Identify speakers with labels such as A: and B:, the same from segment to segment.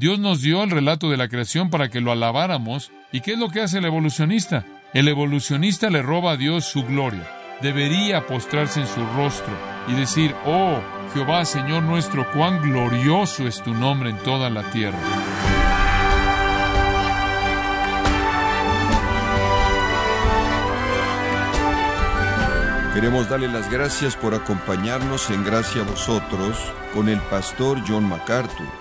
A: Dios nos dio el relato de la creación para que lo alabáramos. ¿Y qué es lo que hace el evolucionista? El evolucionista le roba a Dios su gloria. Debería postrarse en su rostro y decir, oh Jehová, Señor nuestro, cuán glorioso es tu nombre en toda la tierra.
B: Queremos darle las gracias por acompañarnos en Gracia a vosotros con el pastor John MacArthur.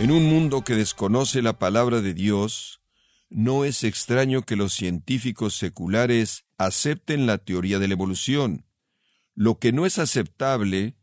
B: En un mundo que desconoce la palabra de Dios, no es extraño que los científicos seculares acepten la teoría de la evolución. Lo que no es aceptable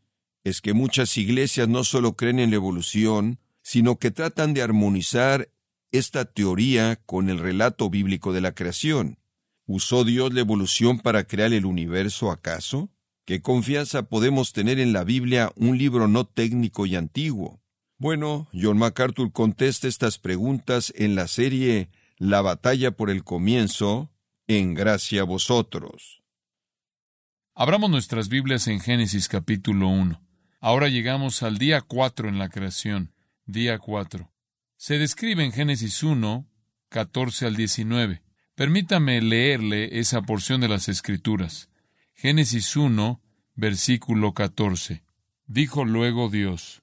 B: es que muchas iglesias no solo creen en la evolución, sino que tratan de armonizar esta teoría con el relato bíblico de la creación. ¿Usó Dios la evolución para crear el universo acaso? ¿Qué confianza podemos tener en la Biblia, un libro no técnico y antiguo? Bueno, John MacArthur contesta estas preguntas en la serie La batalla por el comienzo, en gracia a vosotros.
A: Abramos nuestras Biblias en Génesis capítulo 1. Ahora llegamos al día 4 en la creación, día 4. Se describe en Génesis 1, 14 al 19. Permítame leerle esa porción de las Escrituras. Génesis 1, versículo 14. Dijo luego Dios,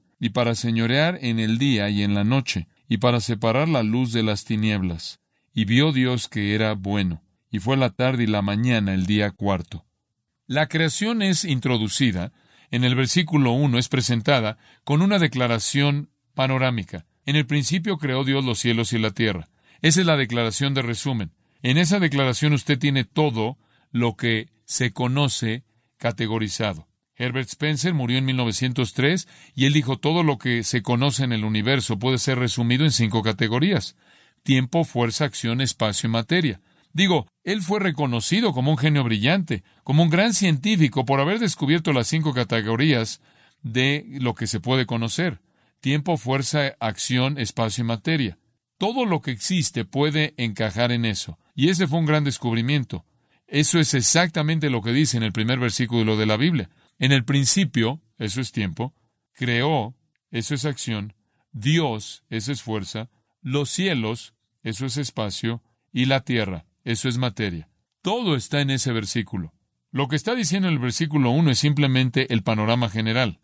A: y para señorear en el día y en la noche, y para separar la luz de las tinieblas. Y vio Dios que era bueno, y fue la tarde y la mañana el día cuarto. La creación es introducida, en el versículo uno es presentada con una declaración panorámica. En el principio creó Dios los cielos y la tierra. Esa es la declaración de resumen. En esa declaración usted tiene todo lo que se conoce categorizado. Herbert Spencer murió en 1903 y él dijo todo lo que se conoce en el universo puede ser resumido en cinco categorías. Tiempo, fuerza, acción, espacio y materia. Digo, él fue reconocido como un genio brillante, como un gran científico por haber descubierto las cinco categorías de lo que se puede conocer. Tiempo, fuerza, acción, espacio y materia. Todo lo que existe puede encajar en eso. Y ese fue un gran descubrimiento. Eso es exactamente lo que dice en el primer versículo de la Biblia. En el principio, eso es tiempo, creó, eso es acción, Dios, eso es fuerza, los cielos, eso es espacio, y la tierra, eso es materia. Todo está en ese versículo. Lo que está diciendo el versículo 1 es simplemente el panorama general.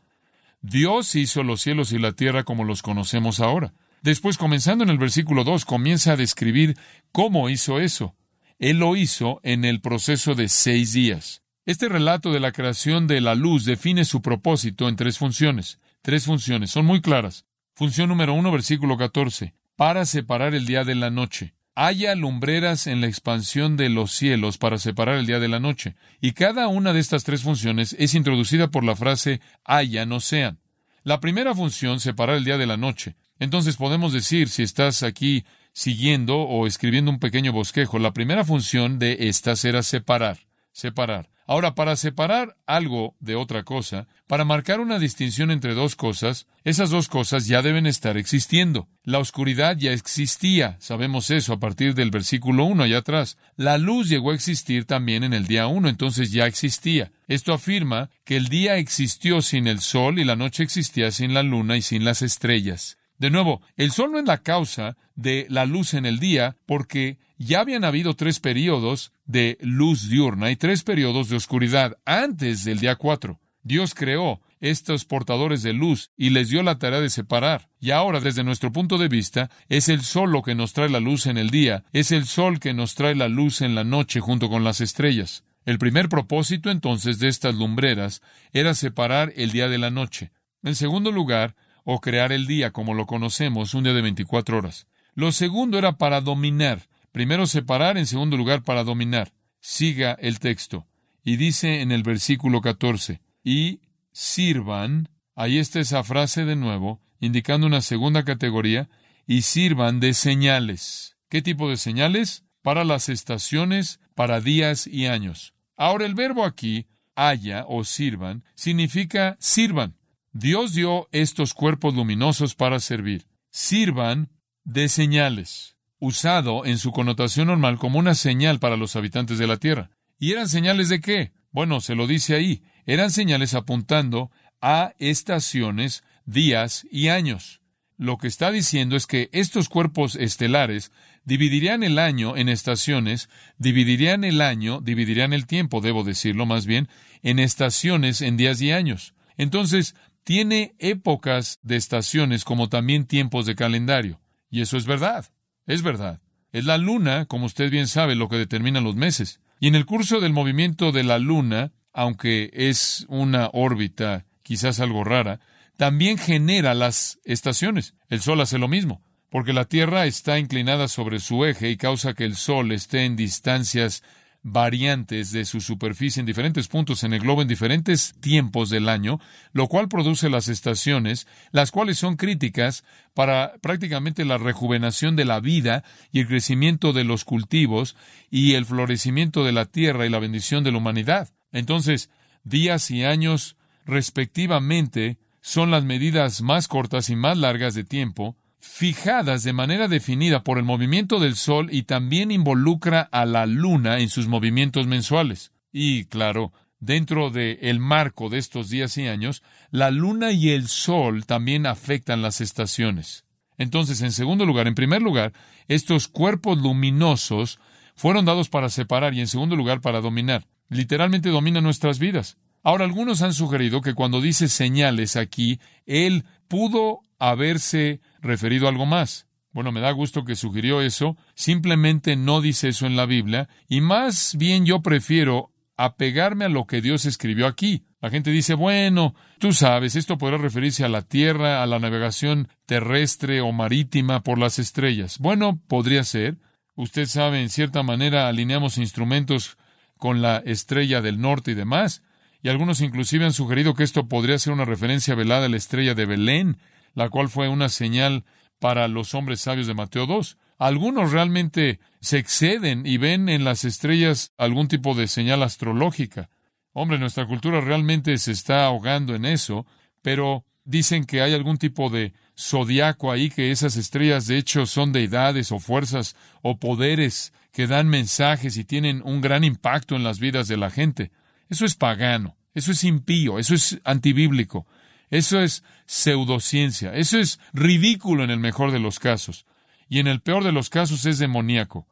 A: Dios hizo los cielos y la tierra como los conocemos ahora. Después, comenzando en el versículo 2, comienza a describir cómo hizo eso. Él lo hizo en el proceso de seis días. Este relato de la creación de la luz define su propósito en tres funciones. Tres funciones, son muy claras. Función número uno, versículo 14, para separar el día de la noche. Haya lumbreras en la expansión de los cielos para separar el día de la noche. Y cada una de estas tres funciones es introducida por la frase haya, no sean. La primera función, separar el día de la noche. Entonces podemos decir, si estás aquí siguiendo o escribiendo un pequeño bosquejo, la primera función de estas era separar, separar. Ahora, para separar algo de otra cosa, para marcar una distinción entre dos cosas, esas dos cosas ya deben estar existiendo. La oscuridad ya existía, sabemos eso a partir del versículo 1 allá atrás. La luz llegó a existir también en el día 1, entonces ya existía. Esto afirma que el día existió sin el sol y la noche existía sin la luna y sin las estrellas. De nuevo, el sol no es la causa de la luz en el día, porque ya habían habido tres periodos de luz diurna y tres periodos de oscuridad antes del día cuatro. Dios creó estos portadores de luz y les dio la tarea de separar. Y ahora, desde nuestro punto de vista, es el sol lo que nos trae la luz en el día, es el sol que nos trae la luz en la noche junto con las estrellas. El primer propósito entonces de estas lumbreras era separar el día de la noche. En segundo lugar, o crear el día como lo conocemos, un día de 24 horas. Lo segundo era para dominar. Primero separar, en segundo lugar para dominar. Siga el texto. Y dice en el versículo 14, y sirvan, ahí está esa frase de nuevo, indicando una segunda categoría, y sirvan de señales. ¿Qué tipo de señales? Para las estaciones, para días y años. Ahora el verbo aquí, haya o sirvan, significa sirvan. Dios dio estos cuerpos luminosos para servir. Sirvan de señales, usado en su connotación normal como una señal para los habitantes de la tierra. ¿Y eran señales de qué? Bueno, se lo dice ahí. Eran señales apuntando a estaciones, días y años. Lo que está diciendo es que estos cuerpos estelares dividirían el año en estaciones, dividirían el año, dividirían el tiempo, debo decirlo más bien, en estaciones, en días y años. Entonces, tiene épocas de estaciones como también tiempos de calendario. Y eso es verdad, es verdad. Es la luna, como usted bien sabe, lo que determina los meses. Y en el curso del movimiento de la luna, aunque es una órbita quizás algo rara, también genera las estaciones. El Sol hace lo mismo, porque la Tierra está inclinada sobre su eje y causa que el Sol esté en distancias variantes de su superficie en diferentes puntos en el globo en diferentes tiempos del año, lo cual produce las estaciones, las cuales son críticas para prácticamente la rejuvenación de la vida y el crecimiento de los cultivos y el florecimiento de la tierra y la bendición de la humanidad. Entonces, días y años respectivamente son las medidas más cortas y más largas de tiempo, fijadas de manera definida por el movimiento del Sol y también involucra a la Luna en sus movimientos mensuales. Y, claro, dentro del el marco de estos días y años, la Luna y el Sol también afectan las estaciones. Entonces, en segundo lugar, en primer lugar, estos cuerpos luminosos fueron dados para separar y en segundo lugar para dominar. Literalmente dominan nuestras vidas. Ahora, algunos han sugerido que cuando dice señales aquí, él pudo haberse referido a algo más. Bueno, me da gusto que sugirió eso, simplemente no dice eso en la Biblia, y más bien yo prefiero apegarme a lo que Dios escribió aquí. La gente dice, bueno, tú sabes, esto podrá referirse a la tierra, a la navegación terrestre o marítima por las estrellas. Bueno, podría ser. Usted sabe, en cierta manera alineamos instrumentos con la estrella del norte y demás y algunos inclusive han sugerido que esto podría ser una referencia velada a la estrella de Belén, la cual fue una señal para los hombres sabios de Mateo 2. Algunos realmente se exceden y ven en las estrellas algún tipo de señal astrológica. Hombre, nuestra cultura realmente se está ahogando en eso, pero dicen que hay algún tipo de zodiaco ahí, que esas estrellas de hecho son deidades o fuerzas o poderes que dan mensajes y tienen un gran impacto en las vidas de la gente. Eso es pagano, eso es impío, eso es antibíblico, eso es pseudociencia, eso es ridículo en el mejor de los casos, y en el peor de los casos es demoníaco.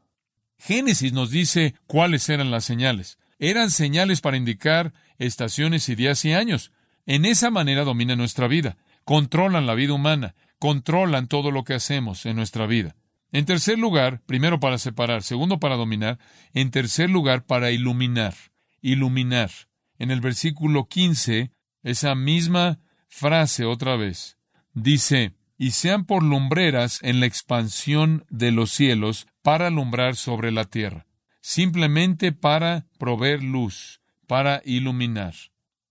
A: Génesis nos dice cuáles eran las señales. Eran señales para indicar estaciones y días y años. En esa manera domina nuestra vida, controlan la vida humana, controlan todo lo que hacemos en nuestra vida. En tercer lugar, primero para separar, segundo para dominar, en tercer lugar para iluminar iluminar. En el versículo 15, esa misma frase otra vez. Dice, y sean por lumbreras en la expansión de los cielos para alumbrar sobre la tierra. Simplemente para proveer luz, para iluminar,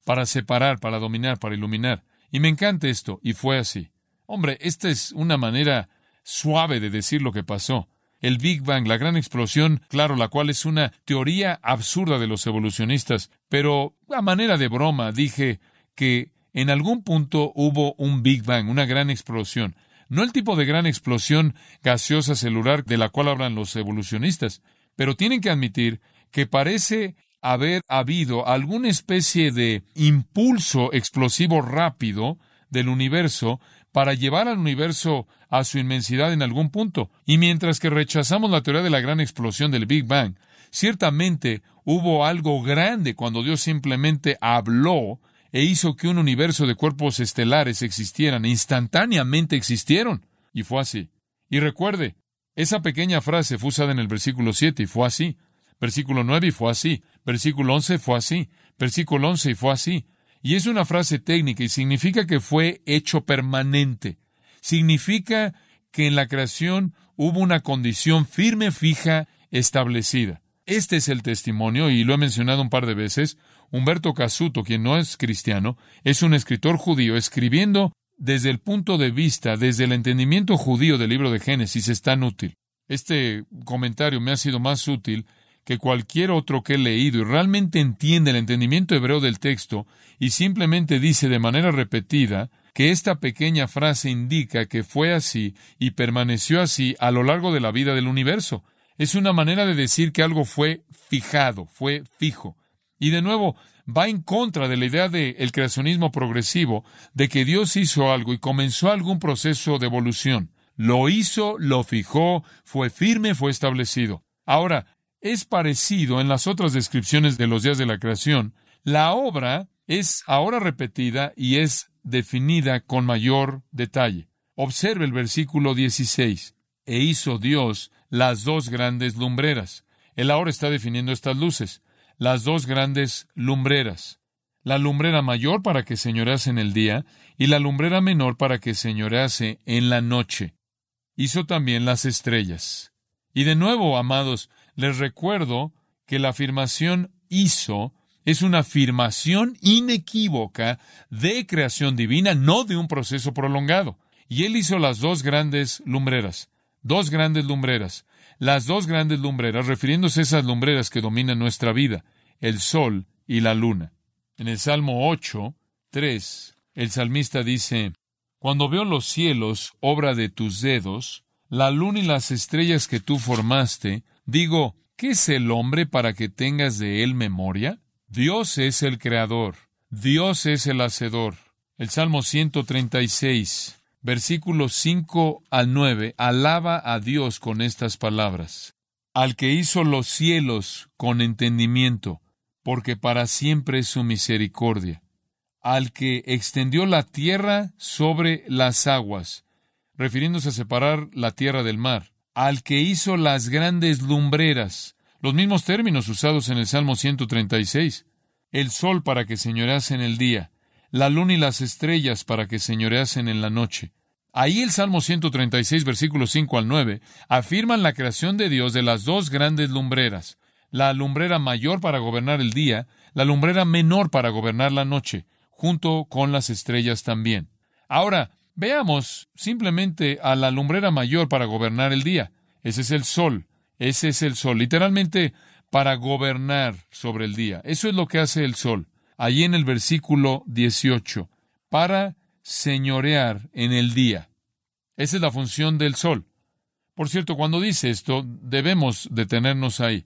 A: para separar, para dominar, para iluminar. Y me encanta esto, y fue así. Hombre, esta es una manera suave de decir lo que pasó el Big Bang, la gran explosión, claro, la cual es una teoría absurda de los evolucionistas, pero a manera de broma dije que en algún punto hubo un Big Bang, una gran explosión. No el tipo de gran explosión gaseosa celular de la cual hablan los evolucionistas, pero tienen que admitir que parece haber habido alguna especie de impulso explosivo rápido del universo para llevar al universo a su inmensidad en algún punto. Y mientras que rechazamos la teoría de la gran explosión del Big Bang, ciertamente hubo algo grande cuando Dios simplemente habló e hizo que un universo de cuerpos estelares existieran, instantáneamente existieron. Y fue así. Y recuerde, esa pequeña frase fue usada en el versículo 7 y fue así. Versículo 9 y fue así. Versículo 11 fue así. Versículo 11 y fue así. Y es una frase técnica y significa que fue hecho permanente. Significa que en la creación hubo una condición firme, fija, establecida. Este es el testimonio, y lo he mencionado un par de veces. Humberto Casuto, quien no es cristiano, es un escritor judío escribiendo desde el punto de vista, desde el entendimiento judío del libro de Génesis, es tan útil. Este comentario me ha sido más útil que cualquier otro que he leído y realmente entiende el entendimiento hebreo del texto y simplemente dice de manera repetida que esta pequeña frase indica que fue así y permaneció así a lo largo de la vida del universo. Es una manera de decir que algo fue fijado, fue fijo. Y de nuevo, va en contra de la idea del creacionismo progresivo, de que Dios hizo algo y comenzó algún proceso de evolución. Lo hizo, lo fijó, fue firme, fue establecido. Ahora, es parecido en las otras descripciones de los días de la creación. La obra es ahora repetida y es definida con mayor detalle. Observe el versículo 16. E hizo Dios las dos grandes lumbreras. Él ahora está definiendo estas luces, las dos grandes lumbreras. La lumbrera mayor para que señorease en el día y la lumbrera menor para que señorease en la noche. Hizo también las estrellas. Y de nuevo, amados, les recuerdo que la afirmación hizo es una afirmación inequívoca de creación divina, no de un proceso prolongado. Y él hizo las dos grandes lumbreras dos grandes lumbreras, las dos grandes lumbreras, refiriéndose a esas lumbreras que dominan nuestra vida, el sol y la luna. En el Salmo 8, 3, el salmista dice, Cuando veo los cielos, obra de tus dedos, la luna y las estrellas que tú formaste, digo, ¿qué es el hombre para que tengas de él memoria? Dios es el creador, Dios es el hacedor. El Salmo 136, versículos 5 al 9, alaba a Dios con estas palabras. Al que hizo los cielos con entendimiento, porque para siempre es su misericordia. Al que extendió la tierra sobre las aguas, refiriéndose a separar la tierra del mar. Al que hizo las grandes lumbreras, los mismos términos usados en el Salmo 136. El sol para que señorease en el día, la luna y las estrellas para que señoreasen en la noche. Ahí el Salmo 136, versículos 5 al 9, afirman la creación de Dios de las dos grandes lumbreras, la lumbrera mayor para gobernar el día, la lumbrera menor para gobernar la noche, junto con las estrellas también. Ahora, veamos simplemente a la lumbrera mayor para gobernar el día. Ese es el sol, ese es el sol, literalmente para gobernar sobre el día. Eso es lo que hace el sol allí en el versículo 18, para señorear en el día. Esa es la función del sol. Por cierto, cuando dice esto, debemos detenernos ahí.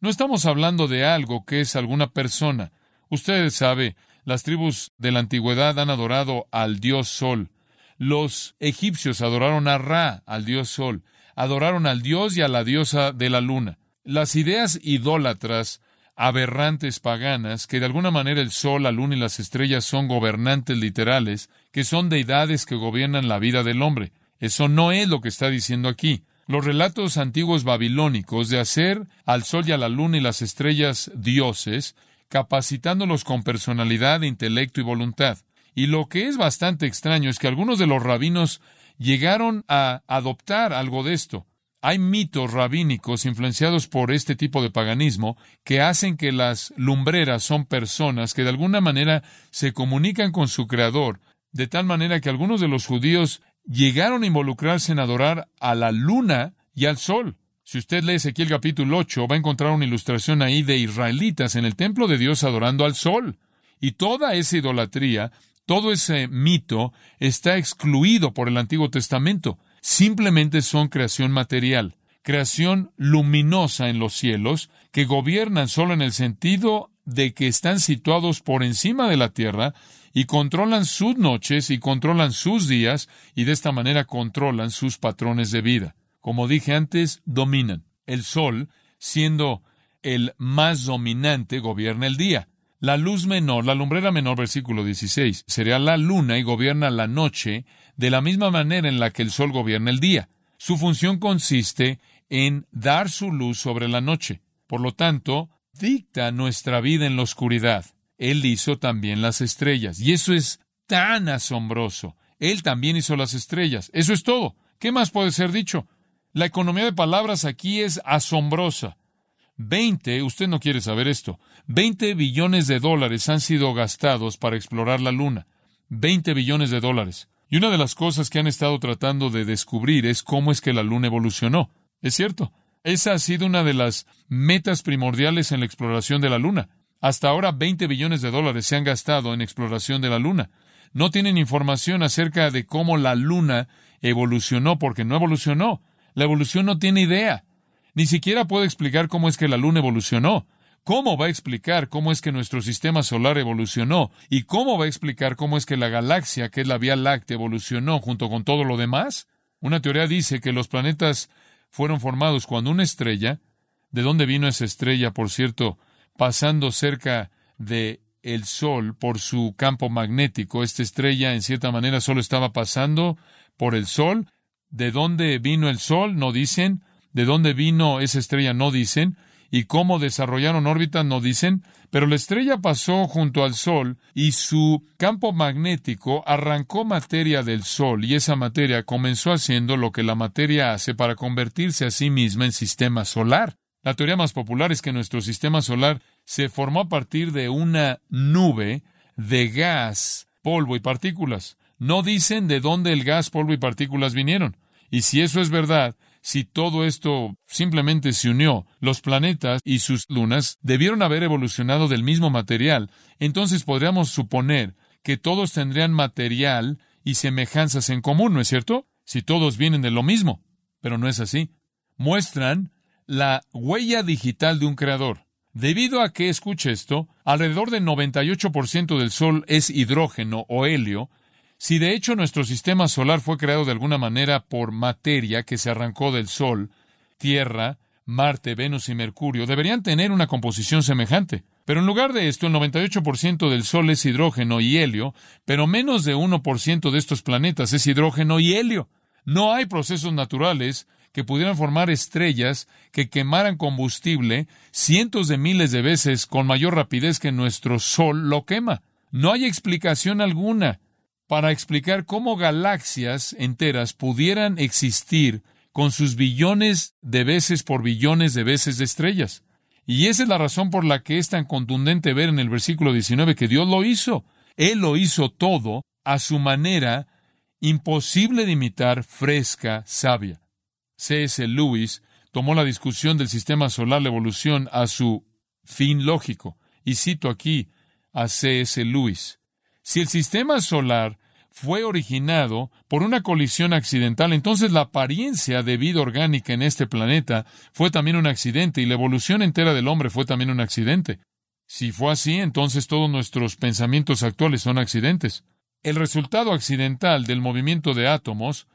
A: No estamos hablando de algo que es alguna persona. Usted sabe, las tribus de la antigüedad han adorado al dios sol. Los egipcios adoraron a Ra, al dios sol. Adoraron al dios y a la diosa de la luna. Las ideas idólatras aberrantes paganas, que de alguna manera el sol, la luna y las estrellas son gobernantes literales, que son deidades que gobiernan la vida del hombre. Eso no es lo que está diciendo aquí. Los relatos antiguos babilónicos de hacer al sol y a la luna y las estrellas dioses, capacitándolos con personalidad, intelecto y voluntad. Y lo que es bastante extraño es que algunos de los rabinos llegaron a adoptar algo de esto. Hay mitos rabínicos influenciados por este tipo de paganismo que hacen que las lumbreras son personas que de alguna manera se comunican con su creador, de tal manera que algunos de los judíos llegaron a involucrarse en adorar a la luna y al sol. Si usted lee Ezequiel capítulo 8, va a encontrar una ilustración ahí de israelitas en el templo de Dios adorando al sol. Y toda esa idolatría, todo ese mito está excluido por el Antiguo Testamento simplemente son creación material, creación luminosa en los cielos, que gobiernan solo en el sentido de que están situados por encima de la tierra y controlan sus noches y controlan sus días y de esta manera controlan sus patrones de vida. Como dije antes, dominan. El sol, siendo el más dominante, gobierna el día. La luz menor, la lumbrera menor, versículo 16, sería la luna y gobierna la noche de la misma manera en la que el sol gobierna el día. Su función consiste en dar su luz sobre la noche. Por lo tanto, dicta nuestra vida en la oscuridad. Él hizo también las estrellas. Y eso es tan asombroso. Él también hizo las estrellas. Eso es todo. ¿Qué más puede ser dicho? La economía de palabras aquí es asombrosa. 20, usted no quiere saber esto, 20 billones de dólares han sido gastados para explorar la Luna. 20 billones de dólares. Y una de las cosas que han estado tratando de descubrir es cómo es que la Luna evolucionó. Es cierto, esa ha sido una de las metas primordiales en la exploración de la Luna. Hasta ahora 20 billones de dólares se han gastado en exploración de la Luna. No tienen información acerca de cómo la Luna evolucionó porque no evolucionó. La evolución no tiene idea. Ni siquiera puede explicar cómo es que la Luna evolucionó. ¿Cómo va a explicar cómo es que nuestro sistema solar evolucionó? ¿Y cómo va a explicar cómo es que la galaxia, que es la Vía Láctea, evolucionó junto con todo lo demás? Una teoría dice que los planetas fueron formados cuando una estrella, ¿de dónde vino esa estrella, por cierto? Pasando cerca de el Sol por su campo magnético. Esta estrella, en cierta manera, solo estaba pasando por el Sol. ¿De dónde vino el Sol? No dicen. ¿De dónde vino esa estrella? No dicen y cómo desarrollaron órbitas no dicen, pero la estrella pasó junto al Sol y su campo magnético arrancó materia del Sol y esa materia comenzó haciendo lo que la materia hace para convertirse a sí misma en sistema solar. La teoría más popular es que nuestro sistema solar se formó a partir de una nube de gas, polvo y partículas. No dicen de dónde el gas, polvo y partículas vinieron. Y si eso es verdad, si todo esto simplemente se unió, los planetas y sus lunas debieron haber evolucionado del mismo material, entonces podríamos suponer que todos tendrían material y semejanzas en común, ¿no es cierto? Si todos vienen de lo mismo. Pero no es así. Muestran la huella digital de un creador. Debido a que, escuche esto, alrededor del 98% del Sol es hidrógeno o helio, si de hecho nuestro sistema solar fue creado de alguna manera por materia que se arrancó del Sol, Tierra, Marte, Venus y Mercurio deberían tener una composición semejante. Pero en lugar de esto, el 98% del Sol es hidrógeno y helio, pero menos de 1% de estos planetas es hidrógeno y helio. No hay procesos naturales que pudieran formar estrellas que quemaran combustible cientos de miles de veces con mayor rapidez que nuestro Sol lo quema. No hay explicación alguna para explicar cómo galaxias enteras pudieran existir con sus billones de veces por billones de veces de estrellas. Y esa es la razón por la que es tan contundente ver en el versículo 19 que Dios lo hizo. Él lo hizo todo a su manera imposible de imitar, fresca, sabia. C.S. Lewis tomó la discusión del sistema solar, la evolución, a su fin lógico. Y cito aquí a C.S. Lewis. Si el sistema solar fue originado por una colisión accidental, entonces la apariencia de vida orgánica en este planeta fue también un accidente y la evolución entera del hombre fue también un accidente. Si fue así, entonces todos nuestros pensamientos actuales son accidentes. El resultado accidental del movimiento de átomos,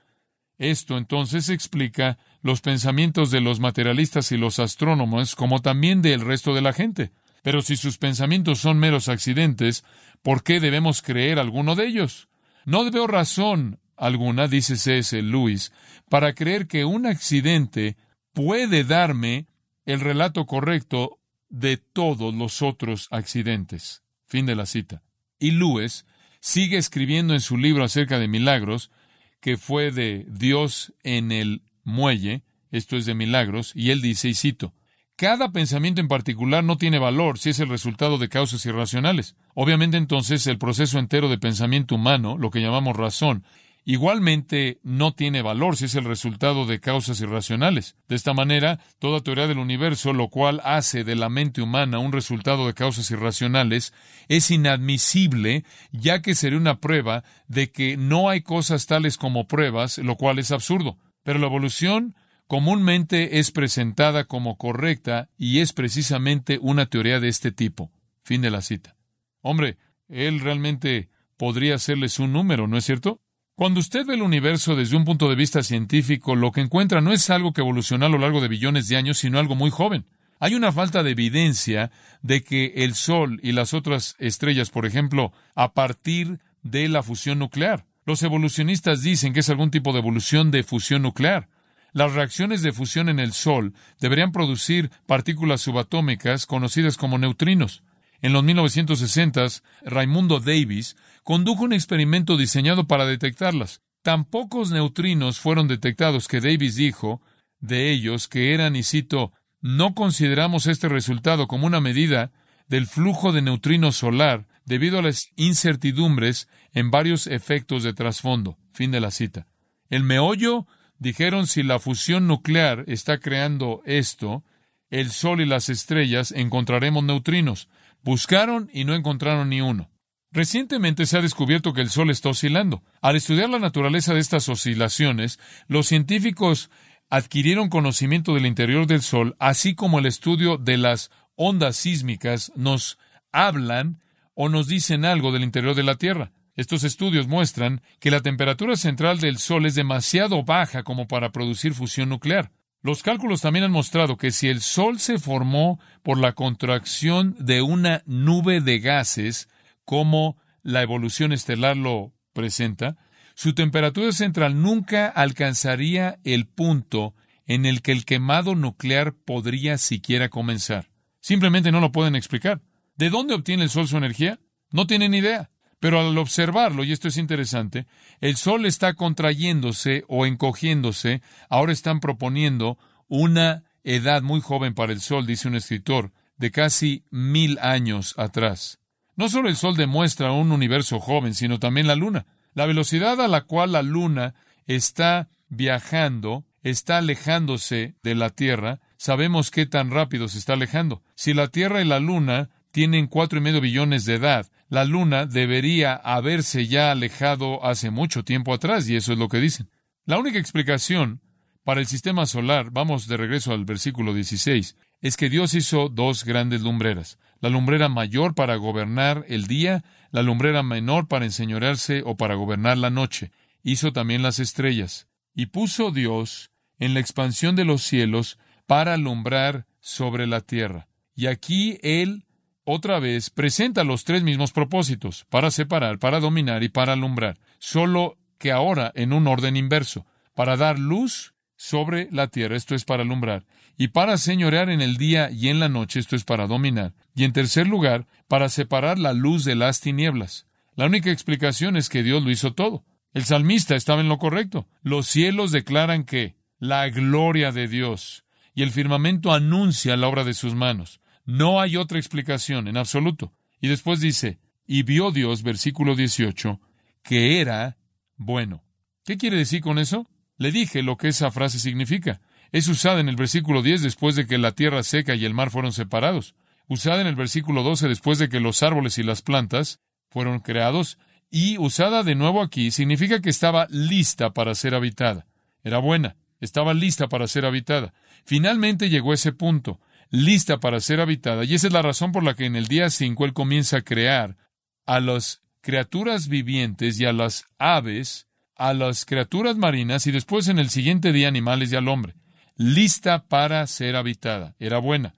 A: esto entonces explica los pensamientos de los materialistas y los astrónomos, como también del resto de la gente. Pero si sus pensamientos son meros accidentes, ¿por qué debemos creer alguno de ellos? No veo razón alguna, dice C.S. Lewis, para creer que un accidente puede darme el relato correcto de todos los otros accidentes. Fin de la cita. Y Lewis sigue escribiendo en su libro acerca de milagros, que fue de Dios en el muelle, esto es de milagros, y él dice, y cito, cada pensamiento en particular no tiene valor si es el resultado de causas irracionales. Obviamente entonces el proceso entero de pensamiento humano, lo que llamamos razón, igualmente no tiene valor si es el resultado de causas irracionales. De esta manera, toda teoría del universo, lo cual hace de la mente humana un resultado de causas irracionales, es inadmisible, ya que sería una prueba de que no hay cosas tales como pruebas, lo cual es absurdo. Pero la evolución comúnmente es presentada como correcta y es precisamente una teoría de este tipo. Fin de la cita. Hombre, él realmente podría hacerles un número, ¿no es cierto? Cuando usted ve el universo desde un punto de vista científico, lo que encuentra no es algo que evolucionó a lo largo de billones de años, sino algo muy joven. Hay una falta de evidencia de que el Sol y las otras estrellas, por ejemplo, a partir de la fusión nuclear. Los evolucionistas dicen que es algún tipo de evolución de fusión nuclear. Las reacciones de fusión en el Sol deberían producir partículas subatómicas conocidas como neutrinos. En los 1960s, Raimundo Davis condujo un experimento diseñado para detectarlas. Tan pocos neutrinos fueron detectados que Davis dijo de ellos que eran, y cito, no consideramos este resultado como una medida del flujo de neutrinos solar debido a las incertidumbres en varios efectos de trasfondo. Fin de la cita. El meollo, dijeron, si la fusión nuclear está creando esto, el Sol y las estrellas, encontraremos neutrinos. Buscaron y no encontraron ni uno. Recientemente se ha descubierto que el Sol está oscilando. Al estudiar la naturaleza de estas oscilaciones, los científicos adquirieron conocimiento del interior del Sol, así como el estudio de las ondas sísmicas nos hablan o nos dicen algo del interior de la Tierra. Estos estudios muestran que la temperatura central del Sol es demasiado baja como para producir fusión nuclear. Los cálculos también han mostrado que si el Sol se formó por la contracción de una nube de gases, como la evolución estelar lo presenta, su temperatura central nunca alcanzaría el punto en el que el quemado nuclear podría siquiera comenzar. Simplemente no lo pueden explicar. ¿De dónde obtiene el Sol su energía? No tienen idea. Pero al observarlo, y esto es interesante, el Sol está contrayéndose o encogiéndose. Ahora están proponiendo una edad muy joven para el Sol, dice un escritor, de casi mil años atrás. No solo el Sol demuestra un universo joven, sino también la Luna. La velocidad a la cual la Luna está viajando, está alejándose de la Tierra, sabemos qué tan rápido se está alejando. Si la Tierra y la Luna tienen cuatro y medio billones de edad. La Luna debería haberse ya alejado hace mucho tiempo atrás, y eso es lo que dicen. La única explicación para el sistema solar, vamos de regreso al versículo 16, es que Dios hizo dos grandes lumbreras. La lumbrera mayor para gobernar el día, la lumbrera menor para enseñorearse o para gobernar la noche. Hizo también las estrellas. Y puso Dios en la expansión de los cielos para alumbrar sobre la tierra. Y aquí Él otra vez presenta los tres mismos propósitos, para separar, para dominar y para alumbrar, solo que ahora en un orden inverso, para dar luz sobre la tierra, esto es para alumbrar, y para señorear en el día y en la noche, esto es para dominar, y en tercer lugar, para separar la luz de las tinieblas. La única explicación es que Dios lo hizo todo. El salmista estaba en lo correcto. Los cielos declaran que la gloria de Dios y el firmamento anuncia la obra de sus manos. No hay otra explicación en absoluto. Y después dice, y vio Dios, versículo 18, que era bueno. ¿Qué quiere decir con eso? Le dije lo que esa frase significa. Es usada en el versículo 10 después de que la tierra seca y el mar fueron separados. Usada en el versículo 12 después de que los árboles y las plantas fueron creados. Y usada de nuevo aquí significa que estaba lista para ser habitada. Era buena. Estaba lista para ser habitada. Finalmente llegó ese punto lista para ser habitada. Y esa es la razón por la que en el día 5 Él comienza a crear a las criaturas vivientes y a las aves, a las criaturas marinas y después en el siguiente día animales y al hombre. Lista para ser habitada. Era buena.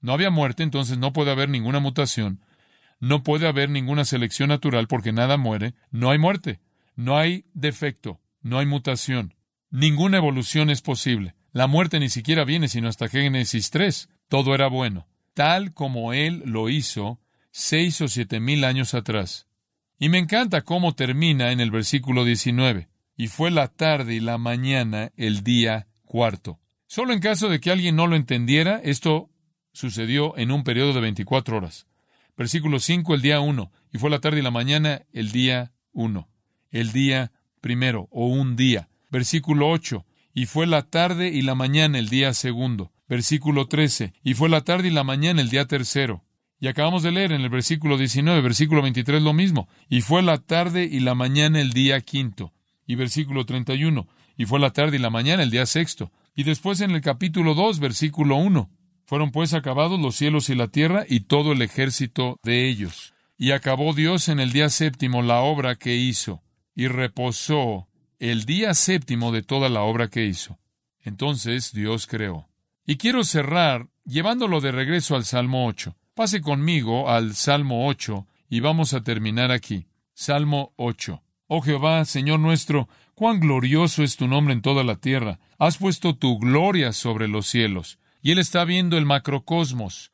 A: No había muerte, entonces no puede haber ninguna mutación. No puede haber ninguna selección natural porque nada muere. No hay muerte. No hay defecto. No hay mutación. Ninguna evolución es posible. La muerte ni siquiera viene sino hasta Génesis 3. Todo era bueno, tal como Él lo hizo seis o siete mil años atrás. Y me encanta cómo termina en el versículo 19. Y fue la tarde y la mañana el día cuarto. Solo en caso de que alguien no lo entendiera, esto sucedió en un periodo de 24 horas. Versículo 5, el día 1. Y fue la tarde y la mañana el día 1. El día primero o un día. Versículo 8. Y fue la tarde y la mañana el día segundo versículo 13, y fue la tarde y la mañana el día tercero. Y acabamos de leer en el versículo 19, versículo 23 lo mismo, y fue la tarde y la mañana el día quinto. Y versículo 31, y fue la tarde y la mañana el día sexto. Y después en el capítulo 2, versículo 1, fueron pues acabados los cielos y la tierra y todo el ejército de ellos. Y acabó Dios en el día séptimo la obra que hizo, y reposó el día séptimo de toda la obra que hizo. Entonces Dios creó. Y quiero cerrar llevándolo de regreso al Salmo 8. Pase conmigo al Salmo 8 y vamos a terminar aquí. Salmo 8. Oh Jehová, Señor nuestro, cuán glorioso es tu nombre en toda la tierra. Has puesto tu gloria sobre los cielos. Y él está viendo el macrocosmos,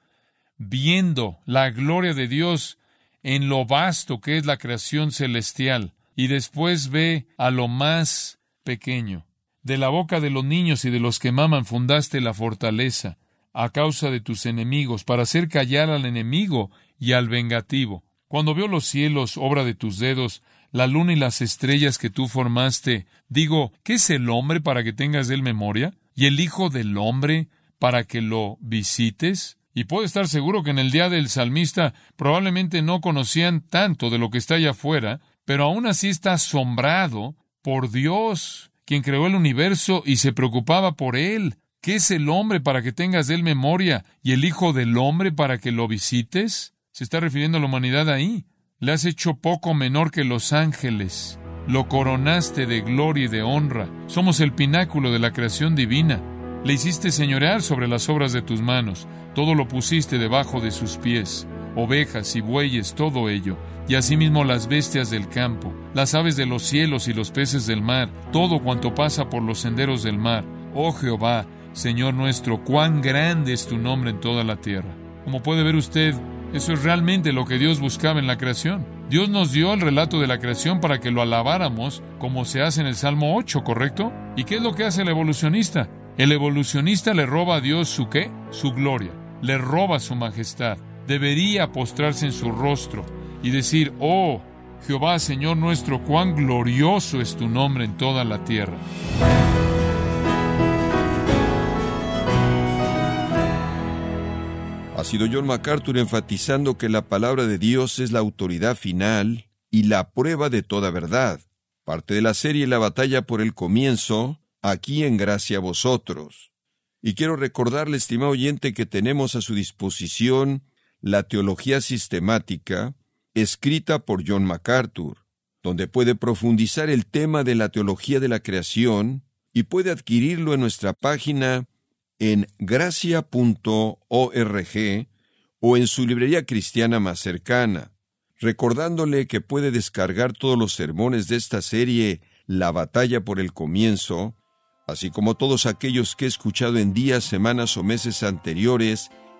A: viendo la gloria de Dios en lo vasto que es la creación celestial. Y después ve a lo más pequeño. De la boca de los niños y de los que maman fundaste la fortaleza, a causa de tus enemigos, para hacer callar al enemigo y al vengativo. Cuando vio los cielos, obra de tus dedos, la luna y las estrellas que tú formaste. Digo, ¿qué es el hombre para que tengas de él memoria? ¿Y el Hijo del hombre para que lo visites? Y puedo estar seguro que en el día del salmista probablemente no conocían tanto de lo que está allá afuera, pero aún así está asombrado por Dios, quien creó el universo y se preocupaba por él. ¿Qué es el hombre para que tengas de él memoria y el Hijo del hombre para que lo visites? Se está refiriendo a la humanidad ahí. Le has hecho poco menor que los ángeles. Lo coronaste de gloria y de honra. Somos el pináculo de la creación divina. Le hiciste señorear sobre las obras de tus manos. Todo lo pusiste debajo de sus pies. Ovejas y bueyes, todo ello. Y asimismo las bestias del campo, las aves de los cielos y los peces del mar, todo cuanto pasa por los senderos del mar. Oh Jehová, Señor nuestro, cuán grande es tu nombre en toda la tierra. Como puede ver usted, eso es realmente lo que Dios buscaba en la creación. Dios nos dio el relato de la creación para que lo alabáramos, como se hace en el Salmo 8, ¿correcto? ¿Y qué es lo que hace el evolucionista? El evolucionista le roba a Dios su qué? Su gloria. Le roba su majestad. Debería postrarse en su rostro y decir, oh, Jehová, Señor nuestro, cuán glorioso es tu nombre en toda la tierra.
B: Ha sido John MacArthur enfatizando que la palabra de Dios es la autoridad final y la prueba de toda verdad. Parte de la serie La batalla por el comienzo, aquí en gracia a vosotros. Y quiero recordarle, estimado oyente, que tenemos a su disposición la teología sistemática, escrita por John MacArthur, donde puede profundizar el tema de la teología de la creación y puede adquirirlo en nuestra página en gracia.org o en su librería cristiana más cercana, recordándole que puede descargar todos los sermones de esta serie La batalla por el comienzo, así como todos aquellos que he escuchado en días, semanas o meses anteriores